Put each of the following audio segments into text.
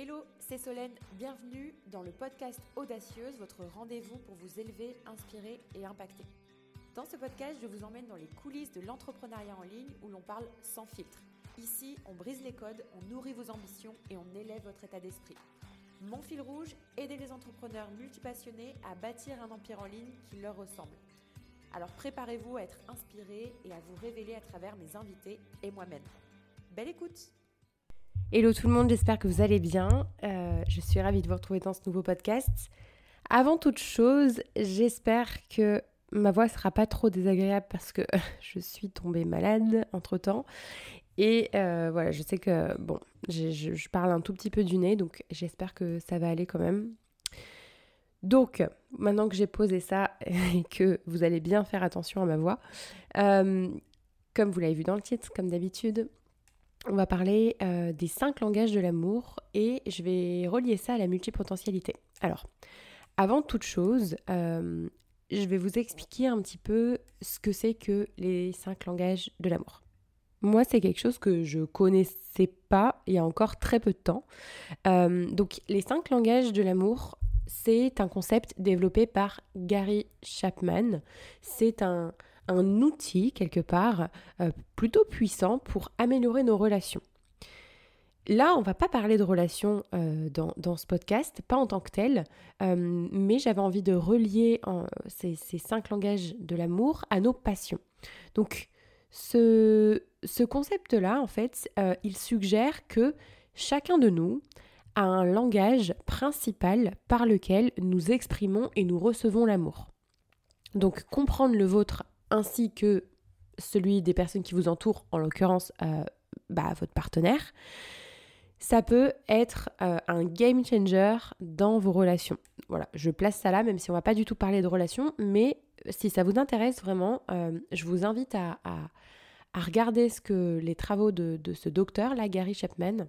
Hello, c'est Solène, bienvenue dans le podcast Audacieuse, votre rendez-vous pour vous élever, inspirer et impacter. Dans ce podcast, je vous emmène dans les coulisses de l'entrepreneuriat en ligne où l'on parle sans filtre. Ici, on brise les codes, on nourrit vos ambitions et on élève votre état d'esprit. Mon fil rouge, aider les entrepreneurs multipassionnés à bâtir un empire en ligne qui leur ressemble. Alors préparez-vous à être inspiré et à vous révéler à travers mes invités et moi-même. Belle écoute Hello tout le monde, j'espère que vous allez bien. Euh, je suis ravie de vous retrouver dans ce nouveau podcast. Avant toute chose, j'espère que ma voix sera pas trop désagréable parce que je suis tombée malade entre temps. Et euh, voilà, je sais que bon, je, je, parle un tout petit peu du nez, donc j'espère que ça va aller quand même. Donc, maintenant que j'ai posé ça et que vous allez bien faire attention à ma voix, euh, comme vous l'avez vu dans le titre, comme d'habitude, on va parler euh, des cinq langages de l'amour et je vais relier ça à la multipotentialité. Alors, avant toute chose, euh, je vais vous expliquer un petit peu ce que c'est que les cinq langages de l'amour. Moi, c'est quelque chose que je connaissais pas il y a encore très peu de temps. Euh, donc, les cinq langages de l'amour, c'est un concept développé par Gary Chapman. C'est un, un outil quelque part euh, plutôt puissant pour améliorer nos relations. Là, on va pas parler de relations euh, dans, ce podcast, pas en tant que tel, euh, mais j'avais envie de relier ces, cinq langages de l'amour à nos passions. Donc, ce, ce concept-là, en fait, il suggère que chacun de nous a un langage principal par lequel nous exprimons et nous recevons l'amour. Donc, comprendre le vôtre ainsi que celui des personnes qui vous entourent, en l'occurrence euh, bah, votre partenaire, ça peut être euh, un game changer dans vos relations. Voilà, je place ça là, même si on va pas du tout parler de relations, mais si ça vous intéresse vraiment, euh, je vous invite à, regarder ce que les travaux de, ce docteur, là, Gary Chapman,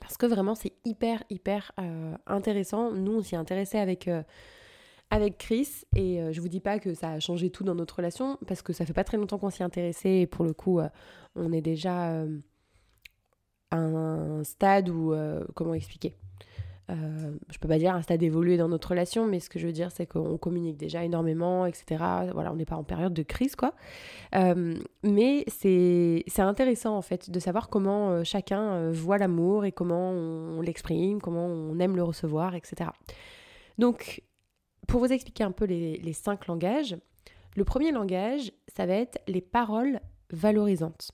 parce que vraiment c'est hyper, hyper intéressant. Nous, on s'y intéressait avec avec Chris et euh, je vous dis pas que ça a changé tout dans notre relation parce que ça fait pas très longtemps qu'on s'y intéressait et pour le coup euh, on est déjà euh, à un stade où comment expliquer je peux pas dire un stade évolué dans notre relation mais ce que je veux dire c'est qu'on communique déjà énormément etc voilà on n'est pas en période de crise quoi. Mais c'est intéressant en fait de savoir comment chacun voit l'amour et comment on l'exprime comment on aime le recevoir etc donc pour vous expliquer un peu les, cinq langages, le premier langage, ça va être les paroles valorisantes.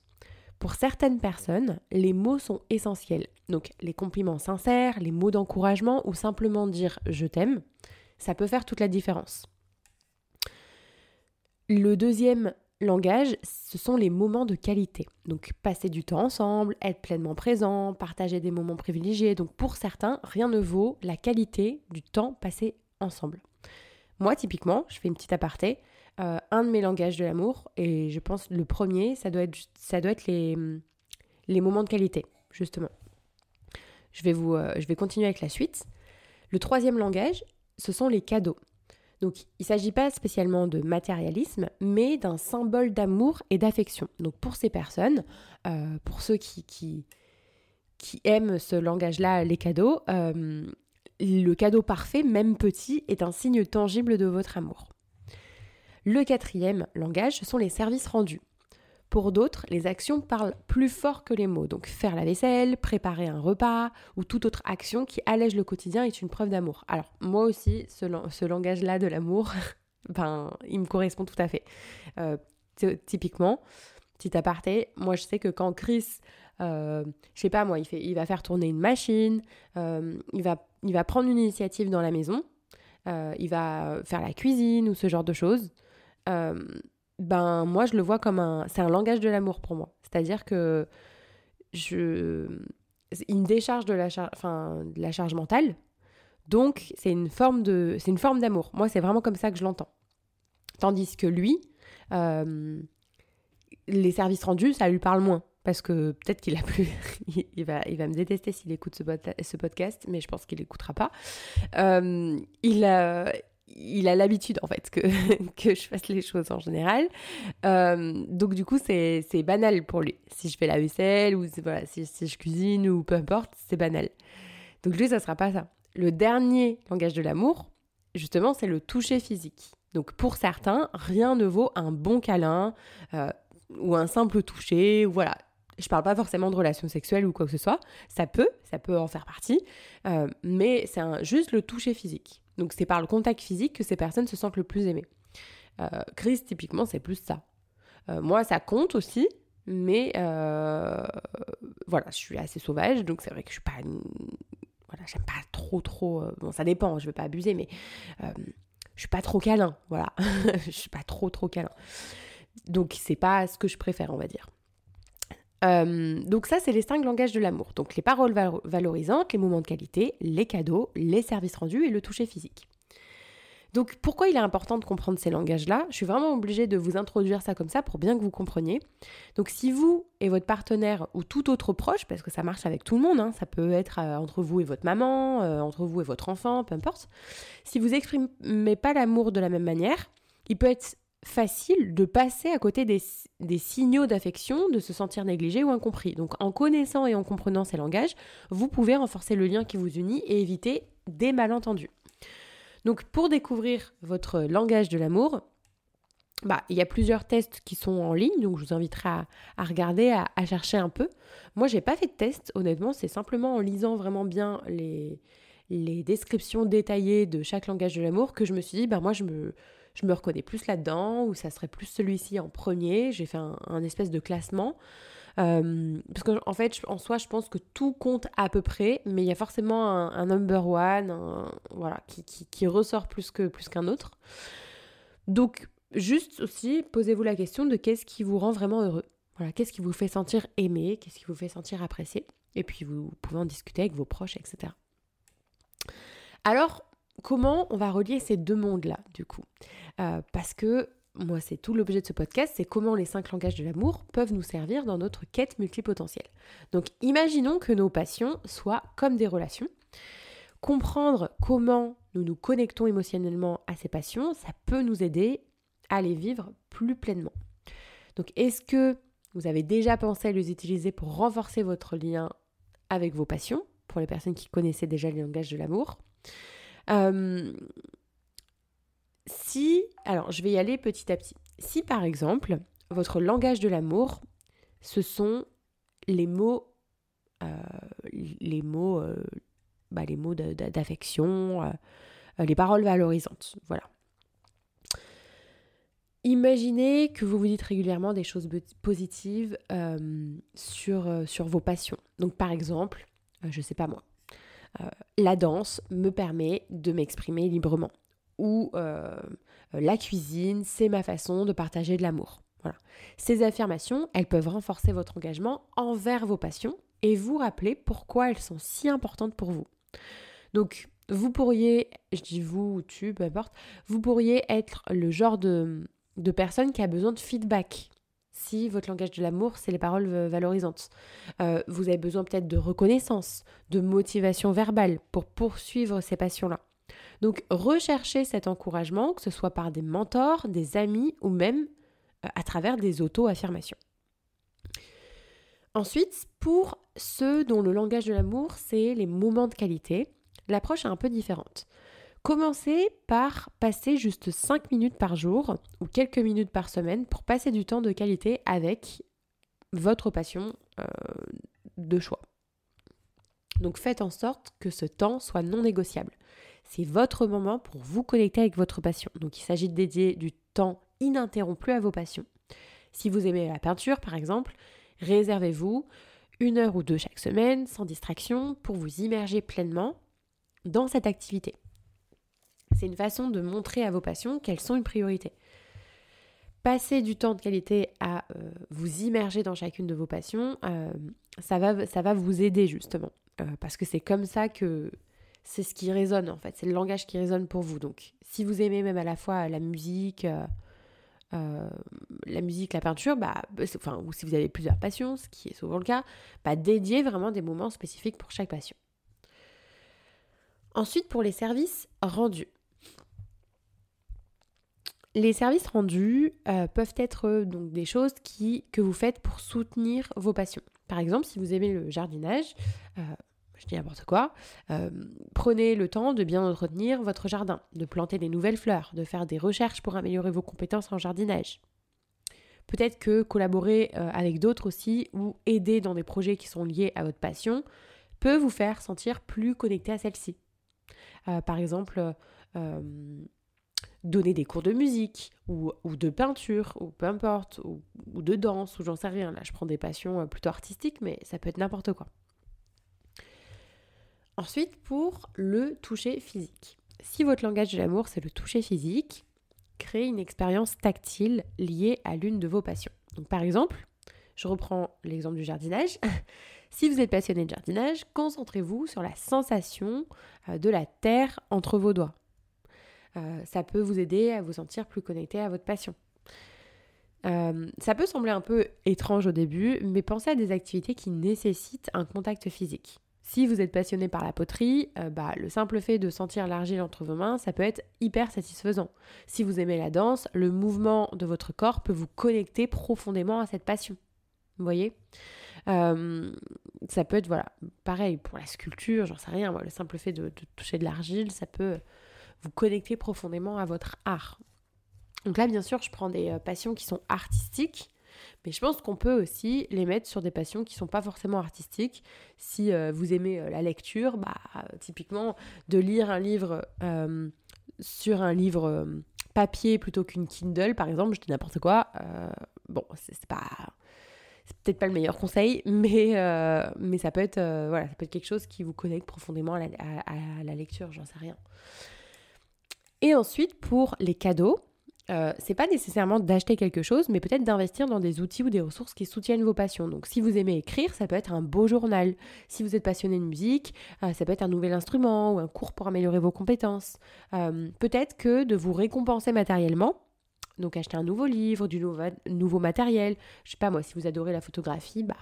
Pour certaines personnes, les mots sont essentiels. Donc les compliments sincères, les mots d'encouragement ou simplement dire je t'aime, ça peut faire toute la différence. Le deuxième langage, ce sont les moments de qualité. Donc passer du temps ensemble, être pleinement présent, partager des moments privilégiés. Donc pour certains, rien ne vaut la qualité du temps passé ensemble. Moi, typiquement, je fais une petite aparté, euh, un de mes langages de l'amour, et je pense le premier, ça doit être, les, moments de qualité, justement. Je vais, vous, euh, je vais continuer avec la suite. Le troisième langage, ce sont les cadeaux. Donc, il ne s'agit pas spécialement de matérialisme, mais d'un symbole d'amour et d'affection. Donc, pour ces personnes, euh, pour ceux qui, aiment ce langage-là, les cadeaux, le cadeau parfait, même petit, est un signe tangible de votre amour. Le quatrième langage, ce sont les services rendus. Pour d'autres, les actions parlent plus fort que les mots. Donc faire la vaisselle, préparer un repas ou toute autre action qui allège le quotidien est une preuve d'amour. Alors moi aussi, ce, langage-là de l'amour, ben, il me correspond tout à fait. Euh, typiquement, petit aparté, moi je sais que quand Chris, euh, je sais pas moi, il, va faire tourner une machine, euh, il va il va prendre une initiative dans la maison, euh, il va faire la cuisine ou ce genre de choses. Euh, ben moi je le vois comme un, c'est un langage de l'amour pour moi. C'est-à-dire que je, il me décharge de la, enfin, de la charge mentale. Donc c'est une forme de, c'est une forme d'amour. Moi c'est vraiment comme ça que je l'entends. Tandis que lui, euh, les services rendus, ça lui parle moins parce que peut-être qu'il a plus, il va, il va me détester s'il écoute ce, podcast, mais je pense qu'il n'écoutera pas. Euh, il a, il a l'habitude en fait que, que je fasse les choses en général. Euh, donc du coup c'est banal pour lui. Si je fais la vaisselle ou voilà, si, si je cuisine ou peu importe, c'est banal. Donc lui, ça sera pas ça. Le dernier langage de l'amour, justement, c'est le toucher physique. Donc pour certains, rien ne vaut un bon câlin euh, ou un simple toucher, voilà. Je parle pas forcément de relations sexuelles ou quoi que ce soit. Ça peut, ça peut en faire partie, euh, mais c'est juste le toucher physique. Donc c'est par le contact physique que ces personnes se sentent le plus aimées. Euh, Chris, typiquement, c'est plus ça. moi, ça compte aussi, mais voilà, je suis assez sauvage, donc c'est vrai que je suis pas voilà, j'aime pas trop trop. bon, ça dépend, je veux pas abuser, mais je suis pas trop câlin, voilà. je suis pas trop trop câlin. Donc c'est pas ce que je préfère, on va dire. Euh, donc ça, c'est les cinq langages de l'amour. Donc les paroles valorisantes, les moments de qualité, les cadeaux, les services rendus et le toucher physique. Donc pourquoi il est important de comprendre ces langages-là? Je suis vraiment obligée de vous introduire ça comme ça pour bien que vous compreniez. Donc si vous et votre partenaire ou tout autre proche, parce que ça marche avec tout le monde, hein, ça peut être euh, entre vous et votre maman, euh, entre vous et votre enfant, peu importe, si vous exprimez pas l'amour de la même manière, il peut être facile de passer à côté des, signaux d'affection, de se sentir négligé ou incompris. Donc en connaissant et en comprenant ces langages, vous pouvez renforcer le lien qui vous unit et éviter des malentendus. Donc pour découvrir votre langage de l'amour, bah, il y a plusieurs tests qui sont en ligne, donc je vous inviterai à, regarder, à, chercher un peu. Moi, j'ai pas fait de test, honnêtement, c'est simplement en lisant vraiment bien les, les descriptions détaillées de chaque langage de l'amour que je me suis dit, bah moi, je me, je me reconnais plus là-dedans, ou ça serait plus celui-ci en premier. J'ai fait un espèce de classement. Euh, parce qu'en en fait, en soi, je pense que tout compte à peu près, mais il y a forcément un, number one voilà, qui, ressort plus qu'un plus qu'un autre. Donc, juste aussi, posez-vous la question de qu'est-ce qui vous rend vraiment heureux. Voilà, qu'est-ce qui vous fait sentir aimé, qu'est-ce qui vous fait sentir apprécié. Et puis, vous pouvez en discuter avec vos proches, etc. Alors, comment on va relier ces deux mondes-là, du coup euh, Parce que moi c'est tout l'objet de ce podcast, c'est comment les cinq langages de l'amour peuvent nous servir dans notre quête multipotentielle. Donc imaginons que nos passions soient comme des relations. Comprendre comment nous nous connectons émotionnellement à ces passions, ça peut nous aider à les vivre plus pleinement. Donc est-ce que vous avez déjà pensé à les utiliser pour renforcer votre lien avec vos passions, pour les personnes qui connaissaient déjà les langages de l'amour? Euh, si, alors je vais y aller petit à petit. Si par exemple, votre langage de l'amour, ce sont les mots, euh, les mots, euh, bah, les mots d'affection, les paroles valorisantes, voilà. Imaginez que vous vous dites régulièrement des choses positives sur, sur vos passions. Donc par exemple, je sais pas moi, la danse me permet de m'exprimer librement ou euh, la cuisine, c'est ma façon de partager de l'amour. Voilà. Ces affirmations, elles peuvent renforcer votre engagement envers vos passions et vous rappeler pourquoi elles sont si importantes pour vous. Donc, vous pourriez, je dis vous ou tu, peu importe, vous pourriez être le genre de, de personne qui a besoin de feedback. Si votre langage de l'amour, c'est les paroles valorisantes. Euh, vous avez besoin peut-être de reconnaissance, de motivation verbale pour poursuivre ces passions-là. Donc recherchez cet encouragement, que ce soit par des mentors, des amis ou même euh, à travers des auto-affirmations. Ensuite, pour ceux dont le langage de l'amour, c'est les moments de qualité, l'approche est un peu différente. Commencez par passer juste 5 minutes par jour ou quelques minutes par semaine pour passer du temps de qualité avec votre passion euh, de choix. Donc faites en sorte que ce temps soit non négociable. C'est votre moment pour vous connecter avec votre passion. Donc il s'agit de dédier du temps ininterrompu à vos passions. Si vous aimez la peinture, par exemple, réservez-vous une heure ou deux chaque semaine, sans distraction, pour vous immerger pleinement dans cette activité. C'est une façon de montrer à vos passions qu'elles sont une priorité. Passer du temps de qualité à euh, vous immerger dans chacune de vos passions, euh, ça, va, vous aider justement. Euh, parce que c'est comme ça que c'est ce qui résonne en fait, c'est le langage qui résonne pour vous. Donc si vous aimez même à la fois la musique, la musique, la peinture, bah, bah ou si vous avez plusieurs passions, ce qui est souvent le cas, bah, dédiez vraiment des moments spécifiques pour chaque passion. Ensuite, pour les services rendus. Les services rendus euh, peuvent être donc des choses que vous faites pour soutenir vos passions. Par exemple, si vous aimez le jardinage, je dis n'importe quoi, euh, prenez le temps de bien entretenir votre jardin, de planter des nouvelles fleurs, de faire des recherches pour améliorer vos compétences en jardinage. Peut-être que collaborer euh, avec d'autres aussi ou aider dans des projets qui sont liés à votre passion peut vous faire sentir plus connecté à celle-ci. Euh, par exemple, donner des cours de musique ou, de peinture ou peu importe, ou, de danse ou j'en sais rien. Là, je prends des passions plutôt artistiques, mais ça peut être n'importe quoi. Ensuite, pour le toucher physique. Si votre langage de l'amour, c'est le toucher physique, créez une expérience tactile liée à l'une de vos passions. Donc, par exemple, je reprends l'exemple du jardinage. si vous êtes passionné de jardinage, concentrez-vous sur la sensation euh, de la terre entre vos doigts. Euh, ça peut vous aider à vous sentir plus connecté à votre passion. Euh, ça peut sembler un peu étrange au début, mais pensez à des activités qui nécessitent un contact physique. Si vous êtes passionné par la poterie, euh, bah, le simple fait de sentir l'argile entre vos mains, ça peut être hyper satisfaisant. Si vous aimez la danse, le mouvement de votre corps peut vous connecter profondément à cette passion. Vous voyez? Ça peut être, voilà, pareil pour la sculpture, j'en sais rien, le simple fait de toucher de l'argile, ça peut vous connecter profondément à votre art. Donc là, bien sûr, je prends des euh, passions qui sont artistiques, mais je pense qu'on peut aussi les mettre sur des passions qui ne sont pas forcément artistiques. Si euh, vous aimez euh, la lecture, bah, typiquement de lire un livre sur un livre papier plutôt qu'une Kindle, par exemple, je dis n'importe quoi. bon, c'est pas c'est peut-être pas le meilleur conseil, mais, mais ça, peut être, voilà, ça peut être quelque chose qui vous connecte profondément à la, à la lecture, j'en sais rien. Et ensuite, pour les cadeaux, euh, c'est pas nécessairement d'acheter quelque chose, mais peut-être d'investir dans des outils ou des ressources qui soutiennent vos passions. Donc, si vous aimez écrire, ça peut être un beau journal. Si vous êtes passionné de musique, euh, ça peut être un nouvel instrument ou un cours pour améliorer vos compétences. Euh, peut-être que de vous récompenser matériellement, donc acheter un nouveau livre, du nouveau, matériel. Je sais pas moi, si vous adorez la photographie, bah,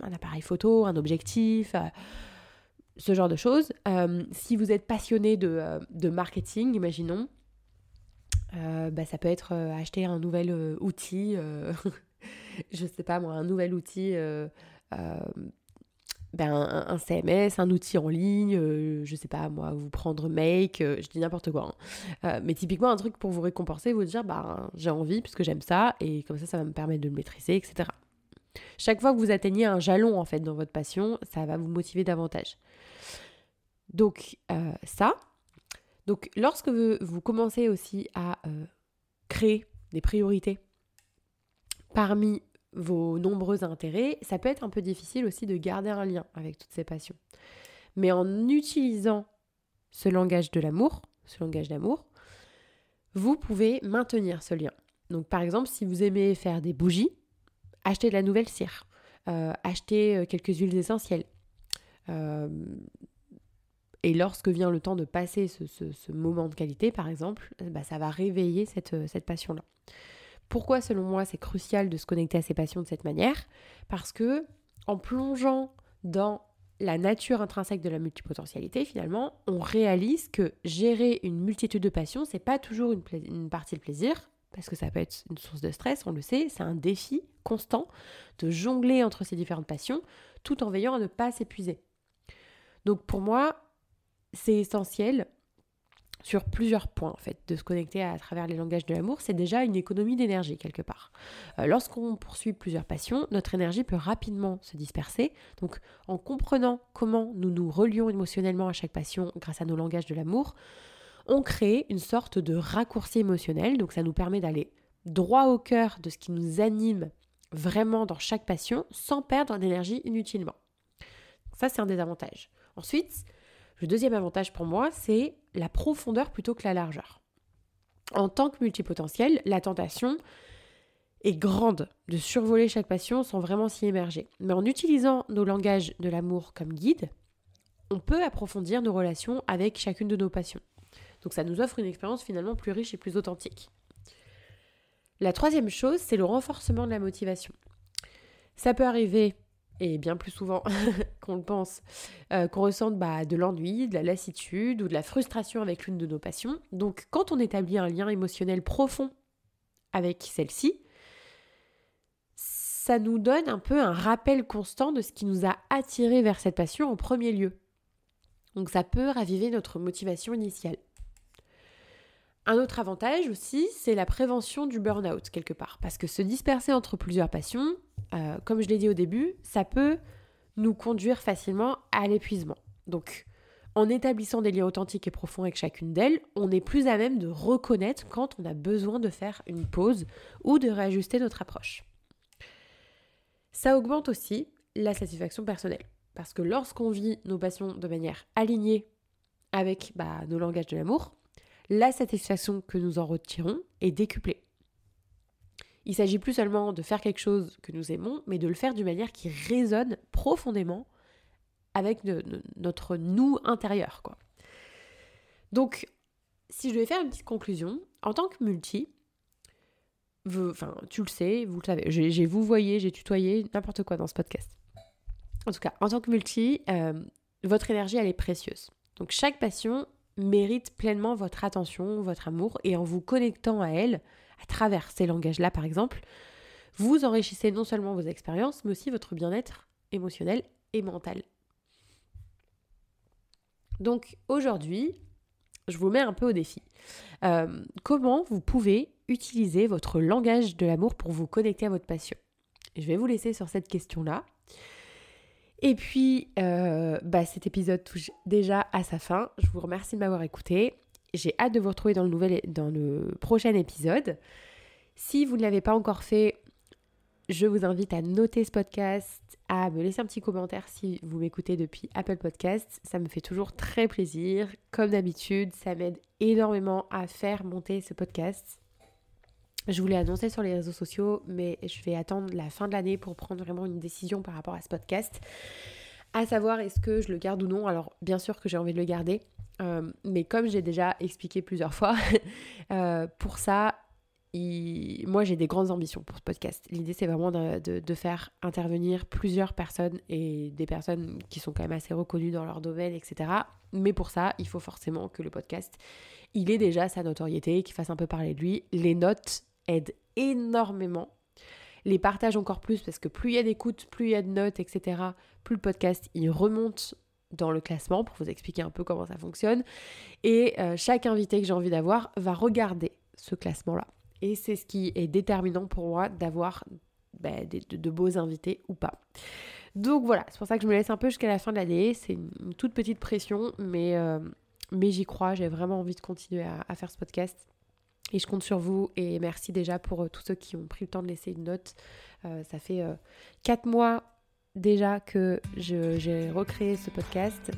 un appareil photo, un objectif ce genre de choses. si vous êtes passionné de marketing, imaginons, euh, bah, ça peut être euh, acheter un nouvel euh, outil, je sais pas moi, un nouvel outil, ben, un, CMS, un outil en ligne, je sais pas moi, vous prendre Make, je dis n'importe quoi. Hein. mais typiquement un truc pour vous récompenser, vous dire bah j'ai envie puisque j'aime ça et comme ça ça va me permettre de le maîtriser, etc. Chaque fois que vous atteignez un jalon en fait dans votre passion, ça va vous motiver davantage. Donc ça, donc lorsque vous, commencez aussi à euh, créer des priorités parmi vos nombreux intérêts, ça peut être un peu difficile aussi de garder un lien avec toutes ces passions. Mais en utilisant ce langage de l'amour, ce langage d'amour, vous pouvez maintenir ce lien. Donc par exemple, si vous aimez faire des bougies, achetez de la nouvelle cire, euh, achetez euh, quelques huiles essentielles, et lorsque vient le temps de passer ce, moment de qualité, par exemple, euh, bah, ça va réveiller cette, euh, cette passion-là. Pourquoi, selon moi, c'est crucial de se connecter à ses passions de cette manière? Parce que en plongeant dans la nature intrinsèque de la multipotentialité, finalement, on réalise que gérer une multitude de passions, c'est pas toujours une, partie de plaisir, parce que ça peut être une source de stress, on le sait, c'est un défi constant de jongler entre ces différentes passions, tout en veillant à ne pas s'épuiser. Donc pour moi, c'est essentiel sur plusieurs points en fait, de se connecter à, travers les langages de l'amour, c'est déjà une économie d'énergie quelque part. Euh, lorsqu'on poursuit plusieurs passions, notre énergie peut rapidement se disperser. Donc en comprenant comment nous nous relions émotionnellement à chaque passion grâce à nos langages de l'amour, on crée une sorte de raccourci émotionnel. Donc ça nous permet d'aller droit au cœur de ce qui nous anime vraiment dans chaque passion sans perdre d'énergie inutilement. Ça c'est un des avantages. Ensuite, le deuxième avantage pour moi, c'est la profondeur plutôt que la largeur. En tant que multipotentiel, la tentation est grande de survoler chaque passion sans vraiment s'y émerger. Mais en utilisant nos langages de l'amour comme guide, on peut approfondir nos relations avec chacune de nos passions. Donc ça nous offre une expérience finalement plus riche et plus authentique. La troisième chose, c'est le renforcement de la motivation. Ça peut arriver et bien plus souvent qu'on le pense, euh, qu'on ressente bah, de l'ennui, de la lassitude ou de la frustration avec l'une de nos passions. Donc quand on établit un lien émotionnel profond avec celle-ci, ça nous donne un peu un rappel constant de ce qui nous a attiré vers cette passion en premier lieu. Donc ça peut raviver notre motivation initiale. Un autre avantage aussi, c'est la prévention du burn-out quelque part. Parce que se disperser entre plusieurs passions, euh, comme je l'ai dit au début, ça peut nous conduire facilement à l'épuisement. Donc en établissant des liens authentiques et profonds avec chacune d'elles, on est plus à même de reconnaître quand on a besoin de faire une pause ou de réajuster notre approche. Ça augmente aussi la satisfaction personnelle. Parce que lorsqu'on vit nos passions de manière alignée avec bah, nos langages de l'amour, la satisfaction que nous en retirons est décuplée. Il s'agit plus seulement de faire quelque chose que nous aimons, mais de le faire d'une manière qui résonne profondément avec notre nous intérieur. Quoi. Donc, si je devais faire une petite conclusion, en tant que multi, enfin, tu le sais, vous le savez, j'ai vous voyez, j'ai tutoyé, n'importe quoi dans ce podcast. En tout cas, en tant que multi, euh, votre énergie, elle est précieuse. Donc chaque passion mérite pleinement votre attention, votre amour, et en vous connectant à elle, à travers ces langages-là par exemple, vous enrichissez non seulement vos expériences, mais aussi votre bien-être émotionnel et mental. Donc aujourd'hui, je vous mets un peu au défi. Euh, comment vous pouvez utiliser votre langage de l'amour pour vous connecter à votre passion? Je vais vous laisser sur cette question-là. Et puis, euh, bah, cet épisode touche déjà à sa fin. Je vous remercie de m'avoir écouté. J'ai hâte de vous retrouver dans le, nouvel, dans le prochain épisode. Si vous ne l'avez pas encore fait, je vous invite à noter ce podcast, à me laisser un petit commentaire si vous m'écoutez depuis Apple Podcasts. Ça me fait toujours très plaisir. Comme d'habitude, ça m'aide énormément à faire monter ce podcast. Je voulais annoncer sur les réseaux sociaux, mais je vais attendre la fin de l'année pour prendre vraiment une décision par rapport à ce podcast. À savoir, est-ce que je le garde ou non Alors, bien sûr que j'ai envie de le garder, euh, mais comme j'ai déjà expliqué plusieurs fois, euh, pour ça, moi j'ai des grandes ambitions pour ce podcast. L'idée, c'est vraiment de, faire intervenir plusieurs personnes et des personnes qui sont quand même assez reconnues dans leur domaine, etc. Mais pour ça, il faut forcément que le podcast, il ait déjà sa notoriété, qu'il fasse un peu parler de lui. Les notes aide énormément. Les partages encore plus parce que plus il y a d'écoutes, plus il y a de notes, etc., plus le podcast il remonte dans le classement pour vous expliquer un peu comment ça fonctionne. Et euh, chaque invité que j'ai envie d'avoir va regarder ce classement-là. Et c'est ce qui est déterminant pour moi d'avoir bah, de, beaux invités ou pas. Donc voilà, c'est pour ça que je me laisse un peu jusqu'à la fin de l'année. C'est une, toute petite pression, euh, mais j'y crois. J'ai vraiment envie de continuer à faire ce podcast. Et je compte sur vous et merci déjà pour euh, tous ceux qui ont pris le temps de laisser une note. Euh, ça fait euh, quatre mois déjà que j'ai recréé ce podcast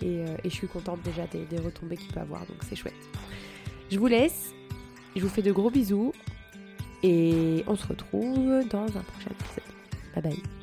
et, je suis contente déjà des, des retombées qu'il peut avoir, donc c'est chouette. Je vous laisse, je vous fais de gros bisous et on se retrouve dans un prochain épisode. Bye bye.